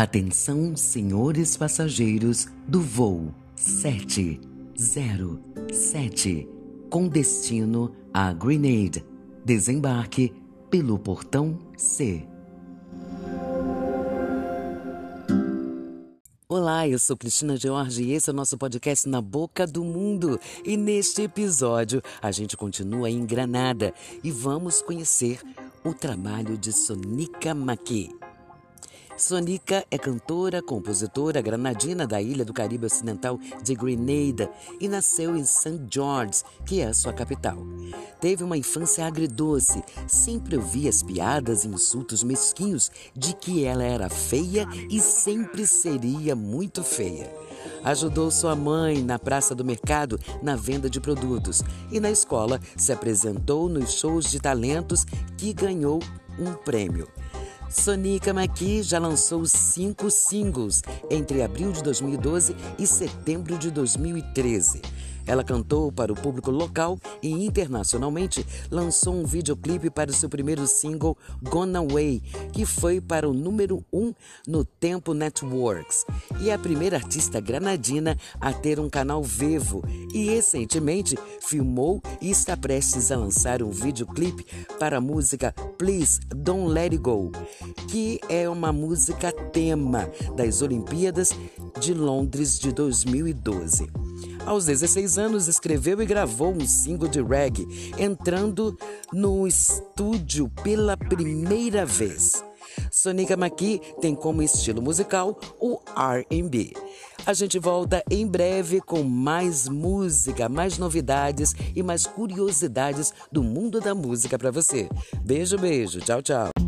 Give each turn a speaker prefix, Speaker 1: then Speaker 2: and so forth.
Speaker 1: Atenção, senhores passageiros do voo 707, com destino a Grenade. Desembarque pelo portão C. Olá, eu sou Cristina George e esse é o nosso podcast Na Boca do Mundo. E neste episódio a gente continua em Granada e vamos conhecer o trabalho de Sonica Maqui. Sonica é cantora, compositora granadina da ilha do Caribe Ocidental de Grenada e nasceu em St. George, que é a sua capital. Teve uma infância agridoce, sempre ouvia as piadas e insultos mesquinhos de que ela era feia e sempre seria muito feia. Ajudou sua mãe na praça do mercado na venda de produtos e na escola se apresentou nos shows de talentos que ganhou um prêmio. Sonica Maqui já lançou cinco singles entre abril de 2012 e setembro de 2013. Ela cantou para o público local e internacionalmente lançou um videoclipe para o seu primeiro single, Gone Away, que foi para o número 1 um no Tempo Networks. E é a primeira artista granadina a ter um canal vivo e recentemente filmou e está prestes a lançar um videoclipe para a música Please Don't Let It Go, que é uma música tema das Olimpíadas de Londres de 2012. Aos 16 anos, escreveu e gravou um single de reggae, entrando no estúdio pela primeira vez. Sonica Maqui tem como estilo musical o R&B. A gente volta em breve com mais música, mais novidades e mais curiosidades do mundo da música para você. Beijo, beijo. Tchau, tchau.